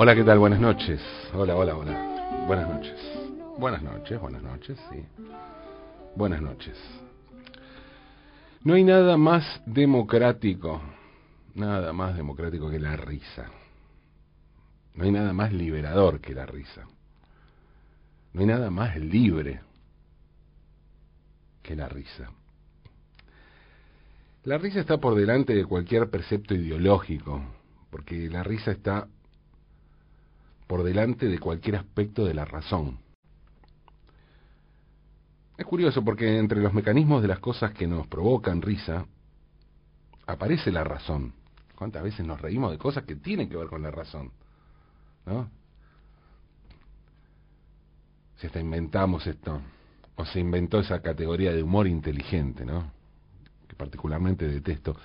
Hola, ¿qué tal? Buenas noches. Hola, hola, hola. Buenas noches. Buenas noches, buenas noches, sí. Buenas noches. No hay nada más democrático, nada más democrático que la risa. No hay nada más liberador que la risa. No hay nada más libre que la risa. La risa está por delante de cualquier precepto ideológico, porque la risa está por delante de cualquier aspecto de la razón. Es curioso porque entre los mecanismos de las cosas que nos provocan risa, aparece la razón. ¿Cuántas veces nos reímos de cosas que tienen que ver con la razón? ¿No? Si hasta inventamos esto, o se inventó esa categoría de humor inteligente, ¿no? Que particularmente detesto.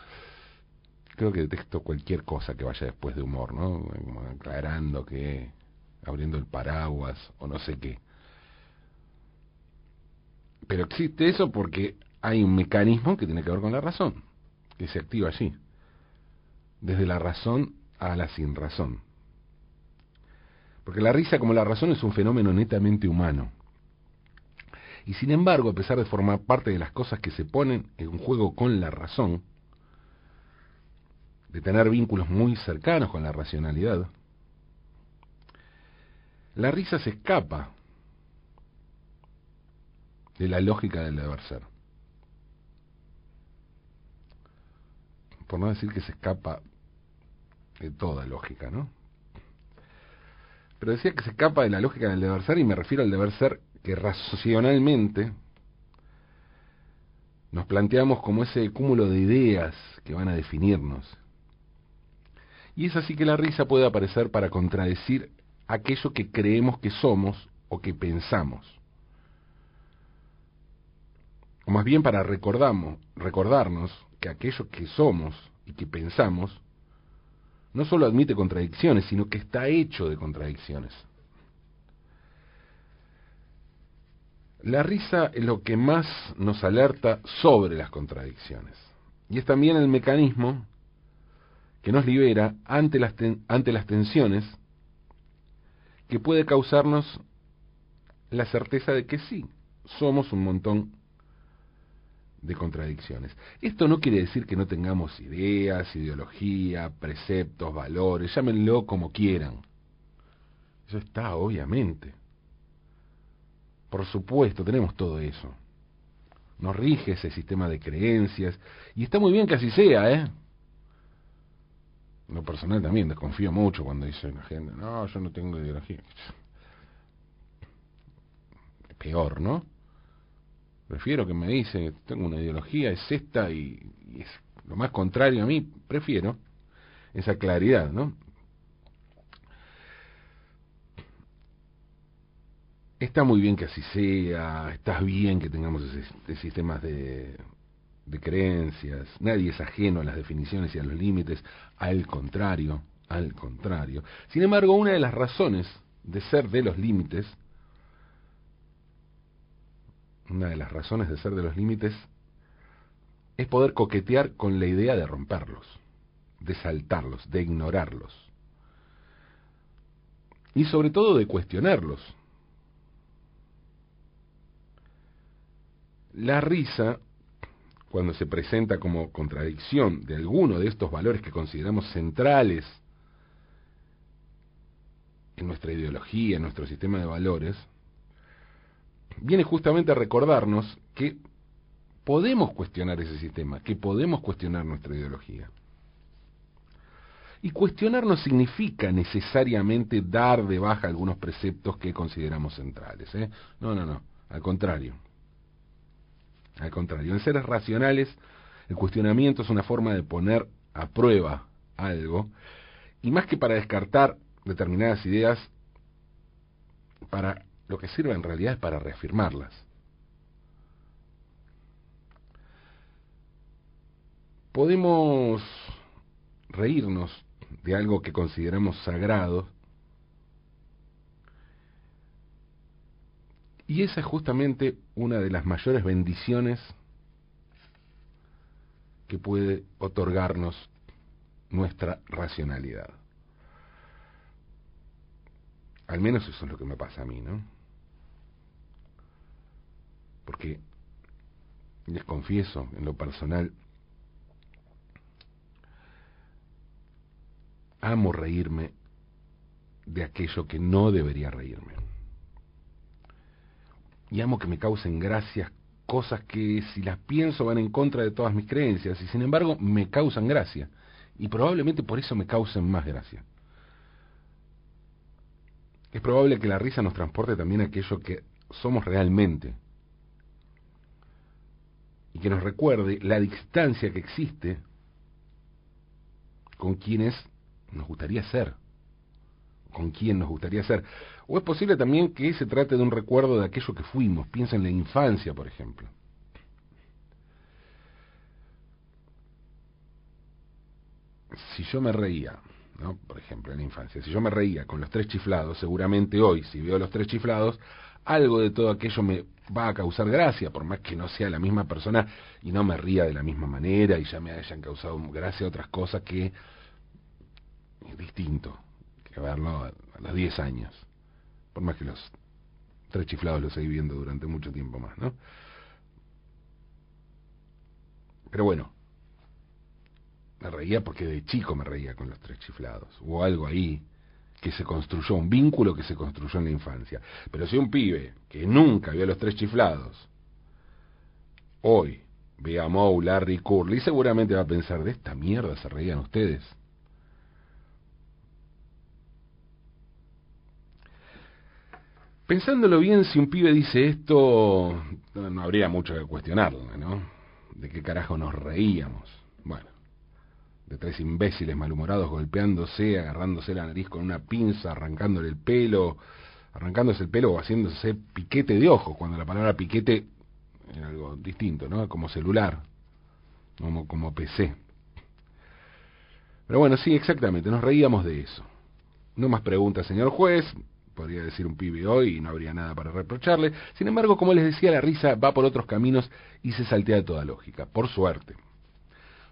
Creo que detesto cualquier cosa que vaya después de humor, ¿no? aclarando que, abriendo el paraguas o no sé qué. Pero existe eso porque hay un mecanismo que tiene que ver con la razón, que se activa allí, desde la razón a la sin razón. Porque la risa como la razón es un fenómeno netamente humano. Y sin embargo, a pesar de formar parte de las cosas que se ponen en juego con la razón, de tener vínculos muy cercanos con la racionalidad, la risa se escapa de la lógica del deber ser. Por no decir que se escapa de toda lógica, ¿no? Pero decía que se escapa de la lógica del deber ser y me refiero al deber ser que racionalmente nos planteamos como ese cúmulo de ideas que van a definirnos. Y es así que la risa puede aparecer para contradecir aquello que creemos que somos o que pensamos. O más bien para recordamos, recordarnos que aquello que somos y que pensamos no solo admite contradicciones, sino que está hecho de contradicciones. La risa es lo que más nos alerta sobre las contradicciones. Y es también el mecanismo que nos libera ante las, ante las tensiones que puede causarnos la certeza de que sí, somos un montón de contradicciones. Esto no quiere decir que no tengamos ideas, ideología, preceptos, valores, llámenlo como quieran. Eso está, obviamente. Por supuesto, tenemos todo eso. Nos rige ese sistema de creencias y está muy bien que así sea, ¿eh? Lo personal también desconfío mucho cuando dice la gente, no, yo no tengo ideología. Peor, ¿no? Prefiero que me dice, tengo una ideología, es esta y, es lo más contrario a mí, prefiero esa claridad, ¿no? Está muy bien que así sea, está bien que tengamos ese, sistemas de, de creencias, nadie es ajeno a las definiciones y a los límites, al contrario, al contrario. Sin embargo, una de las razones de ser de los límites, una de las razones de ser de los límites es poder coquetear con la idea de romperlos, de saltarlos, de ignorarlos. Y sobre todo de cuestionarlos. La risa cuando se presenta como contradicción de alguno de estos valores que consideramos centrales en nuestra ideología, en nuestro sistema de valores, viene justamente a recordarnos que podemos cuestionar ese sistema, que podemos cuestionar nuestra ideología. Y cuestionar no significa necesariamente dar de baja algunos preceptos que consideramos centrales. ¿eh? No, no, no. Al contrario. Al contrario, en seres racionales, el cuestionamiento es una forma de poner a prueba algo, y más que para descartar determinadas ideas, para lo que sirve en realidad es para reafirmarlas. Podemos reírnos de algo que consideramos sagrado Y esa es justamente una de las mayores bendiciones que puede otorgarnos nuestra racionalidad. Al menos eso es lo que me pasa a mí, ¿no? Porque les confieso, en lo personal, amo reírme de aquello que no debería reírme. Y amo que me causen gracias cosas que si las pienso van en contra de todas mis creencias y sin embargo me causan gracia. Y probablemente por eso me causen más gracia. Es probable que la risa nos transporte también a aquello que somos realmente y que nos recuerde la distancia que existe con quienes nos gustaría ser, con quién nos gustaría ser. O es posible también que se trate de un recuerdo de aquello que fuimos, piensa en la infancia, por ejemplo. Si yo me reía, ¿no? por ejemplo, en la infancia, si yo me reía con los tres chiflados, seguramente hoy, si veo los tres chiflados, algo de todo aquello me va a causar gracia, por más que no sea la misma persona y no me ría de la misma manera y ya me hayan causado gracia otras cosas que es distinto que verlo a, los 10 años, por más que los tres chiflados los seguí viendo durante mucho tiempo más, ¿no? Pero bueno, me reía porque de chico me reía con los tres chiflados, hubo algo ahí que se construyó, un vínculo que se construyó en la infancia. Pero si un pibe que nunca vio a los tres chiflados, hoy ve a Moe, Larry, Curly, seguramente va a pensar, de esta mierda se reían ustedes. Pensándolo bien, si un pibe dice esto, no, habría mucho que cuestionarlo, ¿no? ¿De qué carajo nos reíamos? Bueno, de tres imbéciles malhumorados golpeándose, agarrándose la nariz con una pinza, arrancándole el pelo, arrancándose el pelo o haciéndose piquete de ojos, cuando la palabra piquete era algo distinto, ¿no? Como celular, como, como PC. Pero bueno, sí, exactamente, nos reíamos de eso. No más preguntas, señor juez, podría decir un pibe hoy y no habría nada para reprocharle. Sin embargo, como les decía, la risa va por otros caminos y se saltea toda lógica, por suerte.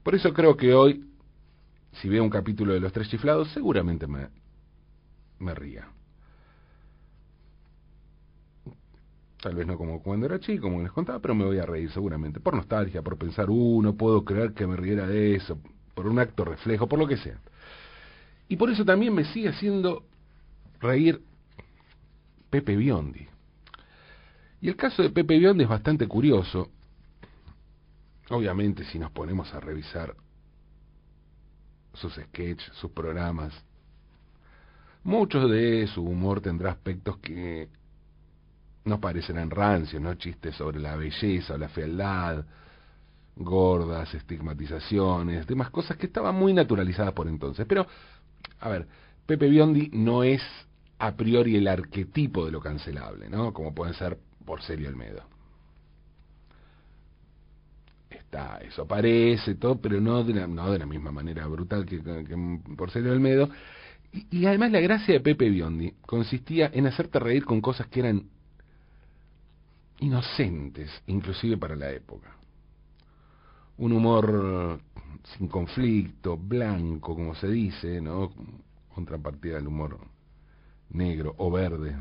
Por eso creo que hoy si veo un capítulo de Los Tres Chiflados, seguramente me, me ría. Tal vez no como cuando era chico, como les contaba, pero me voy a reír seguramente. Por nostalgia, por pensar, uh, no puedo creer que me riera de eso, por un acto reflejo, por lo que sea. Y por eso también me sigue haciendo reír Pepe Biondi. Y el caso de Pepe Biondi es bastante curioso. Obviamente, si nos ponemos a revisar sus sketches, sus programas. Muchos de su humor tendrá aspectos que nos parecerán rancios, ¿no? Chistes sobre la belleza o la fealdad, gordas, estigmatizaciones, demás cosas que estaban muy naturalizadas por entonces. Pero, a ver, Pepe Biondi no es a priori el arquetipo de lo cancelable, ¿no? Como puede ser por Sergio Almedo eso aparece, todo, pero no de la, no de la misma manera brutal que, por ser Almedo. Y, y, además la gracia de Pepe Biondi consistía en hacerte reír con cosas que eran inocentes, inclusive para la época. Un humor sin conflicto, blanco, como se dice, ¿no? Contrapartida del humor negro o verde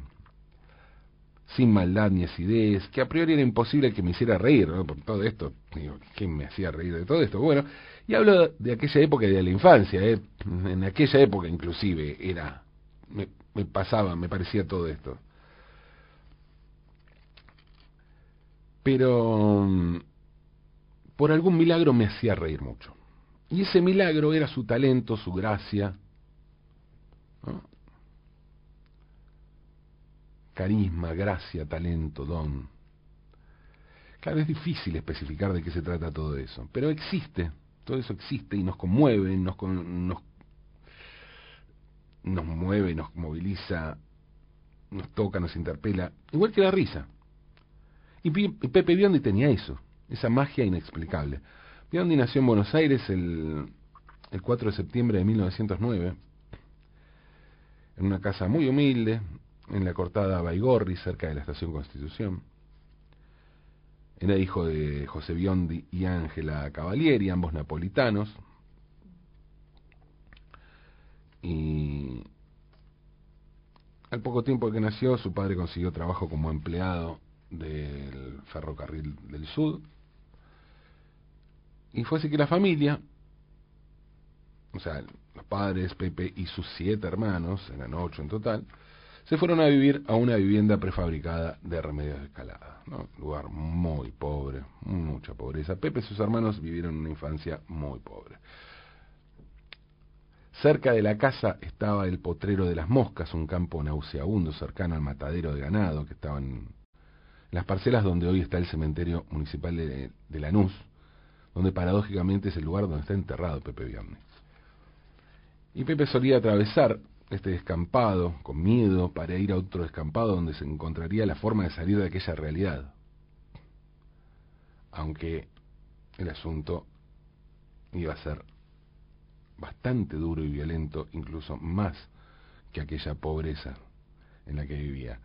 sin maldad ni acidez, que a priori era imposible que me hiciera reír. Por todo esto, digo, ¿quién me hacía reír de todo esto? Bueno, y hablo de aquella época de la infancia, ¿eh? en aquella época inclusive era, me, me pasaba, me parecía todo esto. Pero por algún milagro me hacía reír mucho. Y ese milagro era su talento, su gracia, ¿no? Carisma, gracia, talento, don. Claro, es difícil especificar de qué se trata todo eso, pero existe, todo eso existe y nos conmueve, nos, nos, nos mueve, nos moviliza, nos toca, nos interpela, igual que la risa. Y Pepe Biondi tenía eso, esa magia inexplicable. Biondi nació en Buenos Aires el, el 4 de septiembre de 1909, en una casa muy humilde, en la cortada Baigorri, cerca de la estación Constitución. Era hijo de José Biondi y Ángela Cavalieri, ambos napolitanos. Y al poco tiempo que nació, su padre consiguió trabajo como empleado del ferrocarril del sur. Y fue así que la familia, o sea, los padres, Pepe y sus siete hermanos, eran ocho en total, se fueron a vivir a una vivienda prefabricada de remedios de escalada. ¿no? Lugar muy pobre, mucha pobreza. Pepe y sus hermanos vivieron una infancia muy pobre. Cerca de la casa estaba el potrero de las moscas, un campo nauseabundo cercano al matadero de ganado que estaba en las parcelas donde hoy está el cementerio municipal de, Lanús, donde paradójicamente es el lugar donde está enterrado Pepe Viernes. Y Pepe solía atravesar este descampado con miedo para ir a otro descampado donde se encontraría la forma de salir de aquella realidad. Aunque el asunto iba a ser bastante duro y violento, incluso más que aquella pobreza en la que vivía.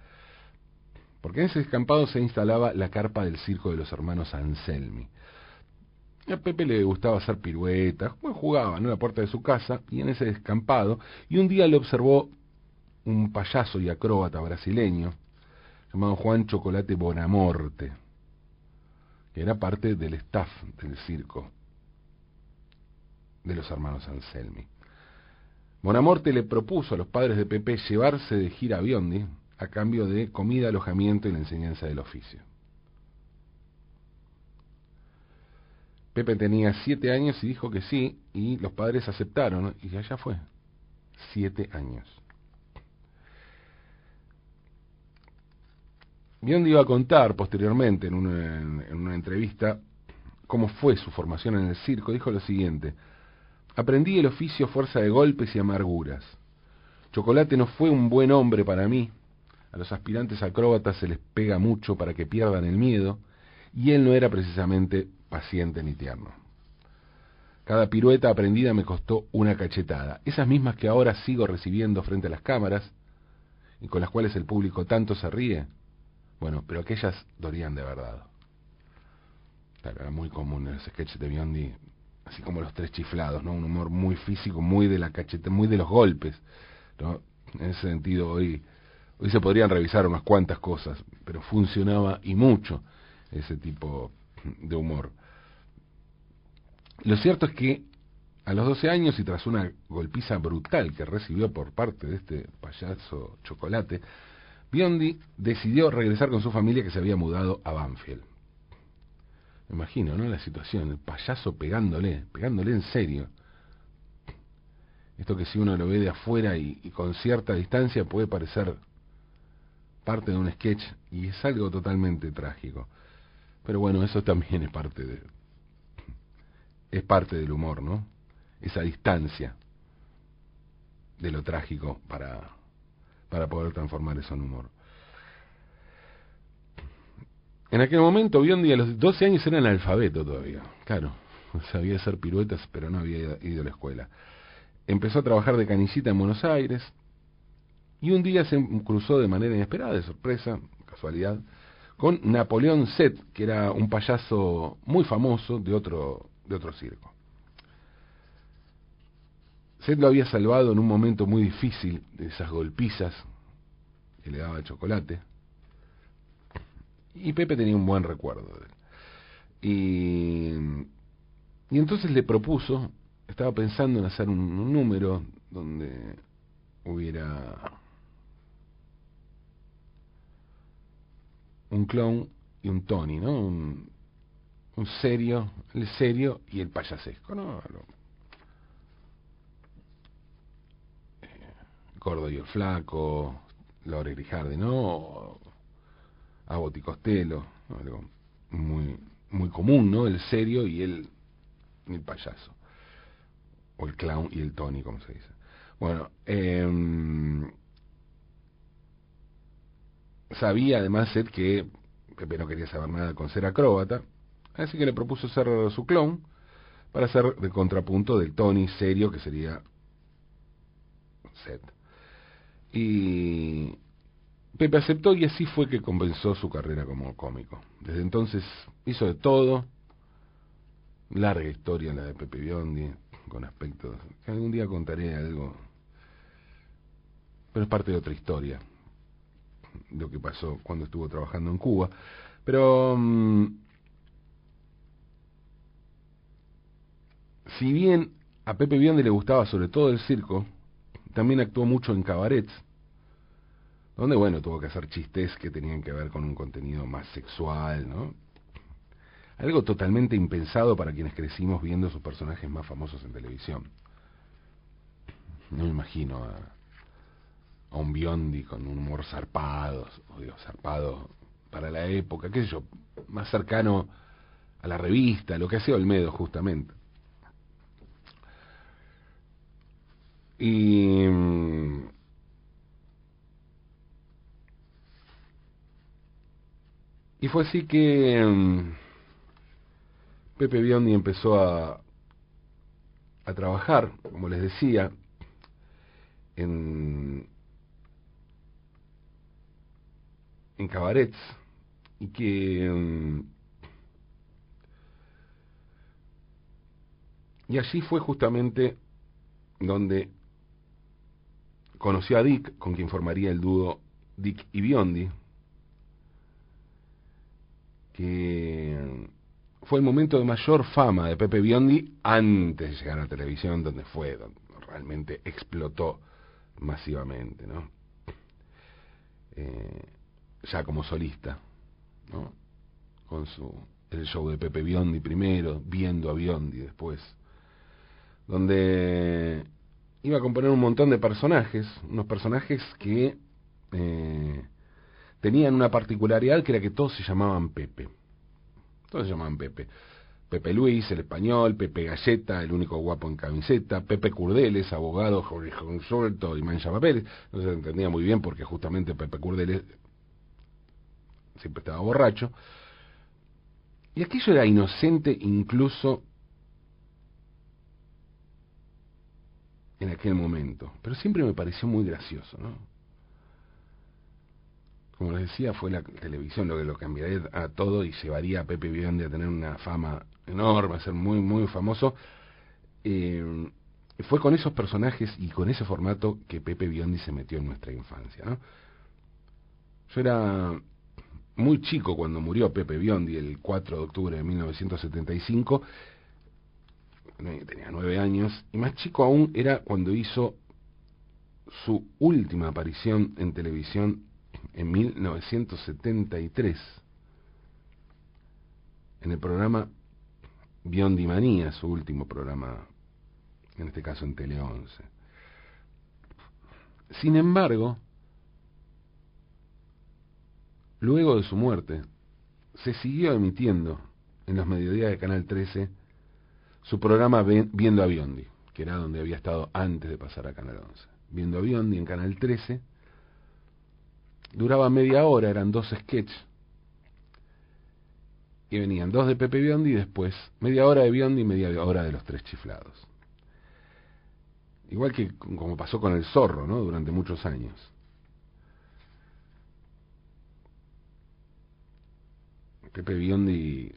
Porque en ese descampado se instalaba la carpa del circo de los hermanos Anselmi. A Pepe le gustaba hacer piruetas, jugaba en la puerta de su casa y en ese descampado, y un día le observó un payaso y acróbata brasileño llamado Juan Chocolate Bonamorte, que era parte del staff del circo de los hermanos Anselmi. Bonamorte le propuso a los padres de Pepe llevarse de gira a Biondi a cambio de comida, alojamiento y la enseñanza del oficio. Pepe tenía siete años y dijo que sí, y los padres aceptaron, y allá fue. Siete años. Biondi iba a contar posteriormente en una, en una entrevista cómo fue su formación en el circo. Dijo lo siguiente, Aprendí el oficio a fuerza de golpes y amarguras. Chocolate no fue un buen hombre para mí. A los aspirantes acróbatas se les pega mucho para que pierdan el miedo, y él no era precisamente paciente ni tierno. Cada pirueta aprendida me costó una cachetada, esas mismas que ahora sigo recibiendo frente a las cámaras y con las cuales el público tanto se ríe. Bueno, pero aquellas dolían de verdad. era muy común en los sketches de Biondi así como los tres chiflados, ¿no? Un humor muy físico, muy de la cacheta, muy de los golpes, ¿no? En ese sentido hoy hoy se podrían revisar unas cuantas cosas, pero funcionaba y mucho ese tipo de humor. Lo cierto es que a los 12 años y tras una golpiza brutal que recibió por parte de este payaso chocolate, Biondi decidió regresar con su familia que se había mudado a Banfield. Me imagino, ¿no? La situación, el payaso pegándole, pegándole en serio. Esto que si uno lo ve de afuera y, con cierta distancia puede parecer parte de un sketch y es algo totalmente trágico. Pero bueno, eso también es parte de es parte del humor, ¿no? Esa distancia de lo trágico para para poder transformar eso en humor. En aquel momento Biondi a los 12 años era analfabeto todavía. Claro, sabía hacer piruetas, pero no había ido a la escuela. Empezó a trabajar de canillita en Buenos Aires y un día se cruzó de manera inesperada, de sorpresa, casualidad, con Napoleón Set, que era un payaso muy famoso de otro, de otro circo. Set lo había salvado en un momento muy difícil de esas golpizas que le daba el chocolate y Pepe tenía un buen recuerdo de él. Y, y entonces le propuso, estaba pensando en hacer un, número donde hubiera un clown y un Tony, ¿no? Un, un serio, el serio y el payasesco, ¿no? Eh, Gordo y el flaco, Lore Grijardi, ¿no? a Boticostelo, algo muy, muy común, ¿no? El serio y el, el payaso. O el clown y el Tony, como se dice. Bueno, eh, sabía además Seth que Pepe no quería saber nada con ser acróbata, así que le propuso ser su clown para ser de contrapunto del Tony serio que sería Seth. Y Pepe aceptó y así fue que comenzó su carrera como cómico. Desde entonces hizo de todo. Larga historia la de Pepe Biondi, con aspectos que algún día contaré algo. Pero es parte de otra historia, lo que pasó cuando estuvo trabajando en Cuba. Pero mm, si bien a Pepe Biondi le gustaba sobre todo el circo, también actuó mucho en cabarets, donde bueno, tuvo que hacer chistes que tenían que ver con un contenido más sexual, ¿no? Algo totalmente impensado para quienes crecimos viendo sus personajes más famosos en televisión. No me imagino a, a un Biondi con un humor zarpado, o digo, zarpado para la época, qué sé yo, más cercano a la revista, lo que hacía Olmedo justamente. Y y fue así que mm, Pepe Biondi empezó a, a trabajar, como les decía, en, en cabarets. Y que mm, y allí fue justamente donde conoció a Dick, con quien formaría el dúo Dick y Biondi, que fue el momento de mayor fama de Pepe Biondi antes de llegar a la televisión, donde fue, donde realmente explotó masivamente, ¿no? Eh, ya como solista, ¿no? Con su el show de Pepe Biondi primero, viendo a Biondi después, donde iba a componer un montón de personajes, unos personajes que eh, tenían una particularidad que era que todos se llamaban Pepe. Todos se llamaban Pepe. Pepe Luis, el español, Pepe Galleta, el único guapo en camiseta, Pepe Curdeles, abogado, Jorge Suelto y Mancha Papeles. No se entendía muy bien porque justamente Pepe Curdeles siempre estaba borracho. Y aquello era inocente incluso en aquel momento, pero siempre me pareció muy gracioso, ¿no? Como les decía, fue la televisión lo que lo cambiaría a todo y llevaría a Pepe Biondi a tener una fama enorme, a ser muy, muy famoso. Eh, fue con esos personajes y con ese formato que Pepe Biondi se metió en nuestra infancia, ¿no? Yo era muy chico cuando murió Pepe Biondi el 4 de octubre de 1975 tenía nueve años, y más chico aún era cuando hizo su última aparición en televisión en 1973, en el programa Biondi Manía, su último programa, en este caso en Tele 11. Sin embargo, luego de su muerte, se siguió emitiendo en los mediodías de Canal 13 su programa Viendo a Biondi, que era donde había estado antes de pasar a Canal 11. Viendo a Biondi en Canal 13, duraba media hora, eran dos sketches, y venían dos de Pepe Biondi y después media hora de Biondi y media hora de los tres chiflados. Igual que como pasó con el zorro, ¿no? Durante muchos años. Pepe Biondi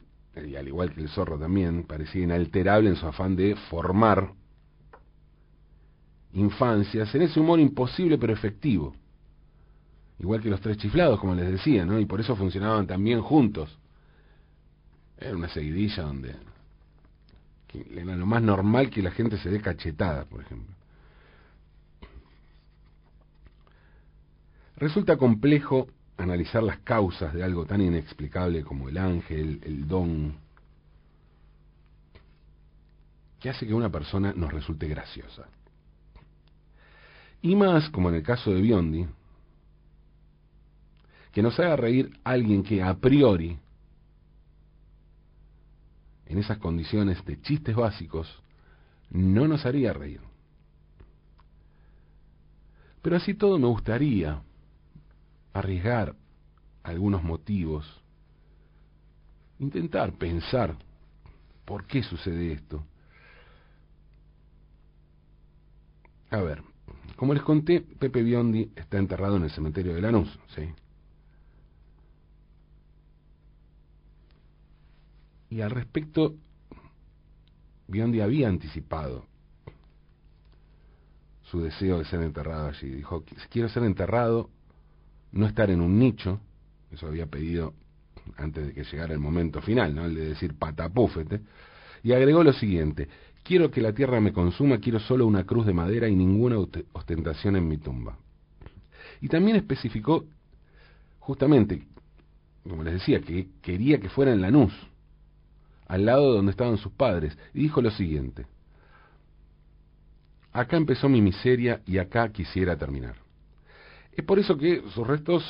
y al igual que el zorro también, parecía inalterable en su afán de formar infancias en ese humor imposible pero efectivo. Igual que los tres chiflados, como les decía, ¿no? Y por eso funcionaban también juntos. Era una seguidilla donde era lo más normal que la gente se dé cachetada, por ejemplo. Resulta complejo analizar las causas de algo tan inexplicable como el ángel, el don, que hace que una persona nos resulte graciosa. Y más, como en el caso de Biondi, que nos haga reír alguien que a priori, en esas condiciones de chistes básicos, no nos haría reír. Pero así todo me gustaría arriesgar algunos motivos, intentar pensar por qué sucede esto. A ver, como les conté, Pepe Biondi está enterrado en el cementerio de Lanús, ¿sí? Y al respecto, Biondi había anticipado su deseo de ser enterrado allí. Dijo, quiero ser enterrado no estar en un nicho, eso había pedido antes de que llegara el momento final, ¿no? El de decir patapúfete, y agregó lo siguiente, quiero que la tierra me consuma, quiero solo una cruz de madera y ninguna ostentación en mi tumba. Y también especificó justamente, como les decía, que quería que fuera en Lanús, al lado de donde estaban sus padres, y dijo lo siguiente, acá empezó mi miseria y acá quisiera terminar. Es por eso que sus restos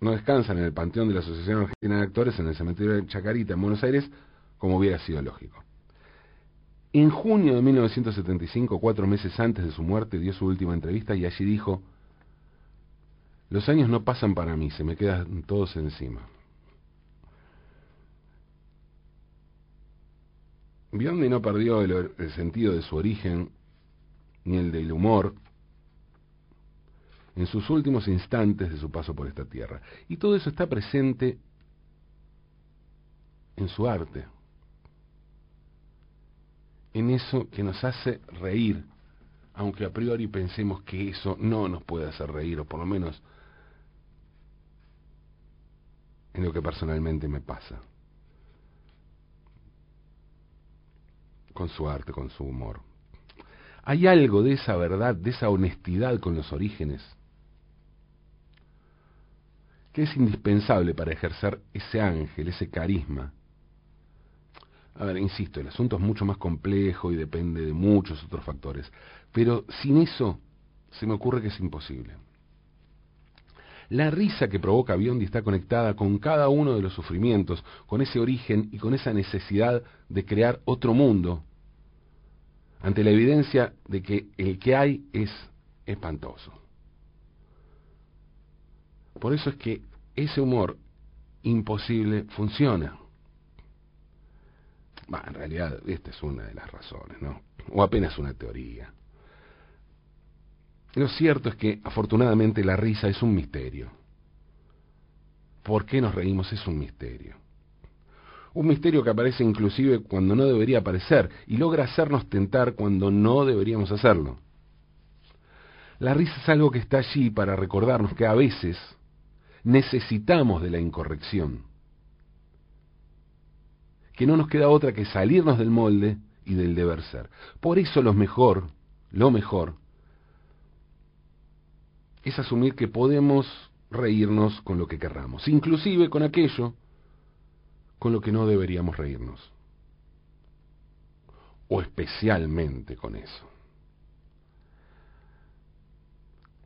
no descansan en el panteón de la Asociación Argentina de Actores en el cementerio de Chacarita, en Buenos Aires, como hubiera sido lógico. En junio de 1975, cuatro meses antes de su muerte, dio su última entrevista y allí dijo, los años no pasan para mí, se me quedan todos encima. Biondi no perdió el, el, sentido de su origen, ni el del humor, en sus últimos instantes de su paso por esta tierra. Y todo eso está presente en su arte, en eso que nos hace reír, aunque a priori pensemos que eso no nos puede hacer reír, o por lo menos en lo que personalmente me pasa, con su arte, con su humor. Hay algo de esa verdad, de esa honestidad con los orígenes, que es indispensable para ejercer ese ángel, ese carisma. A ver, insisto, el asunto es mucho más complejo y depende de muchos otros factores, pero sin eso se me ocurre que es imposible. La risa que provoca Biondi está conectada con cada uno de los sufrimientos, con ese origen y con esa necesidad de crear otro mundo, ante la evidencia de que el que hay es espantoso. Por eso es que ese humor imposible funciona. En realidad, esta es una de las razones, ¿no? O apenas una teoría. Lo cierto es que, afortunadamente, la risa es un misterio. ¿Por qué nos reímos? Es un misterio. Un misterio que aparece inclusive cuando no debería aparecer y logra hacernos tentar cuando no deberíamos hacerlo. La risa es algo que está allí para recordarnos que a veces necesitamos de la incorrección. Que no nos queda otra que salirnos del molde y del deber ser. Por eso lo mejor, lo mejor, es asumir que podemos reírnos con lo que querramos, inclusive con aquello con lo que no deberíamos reírnos. O especialmente con eso.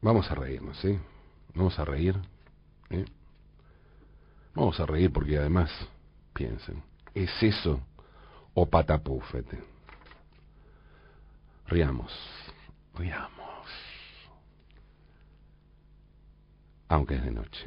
Vamos a reírnos, ¿sí? Vamos a reír. ¿Eh? Vamos a reír porque además, piensen, ¿es eso o patapúfete? Riamos, riamos. Aunque es de noche.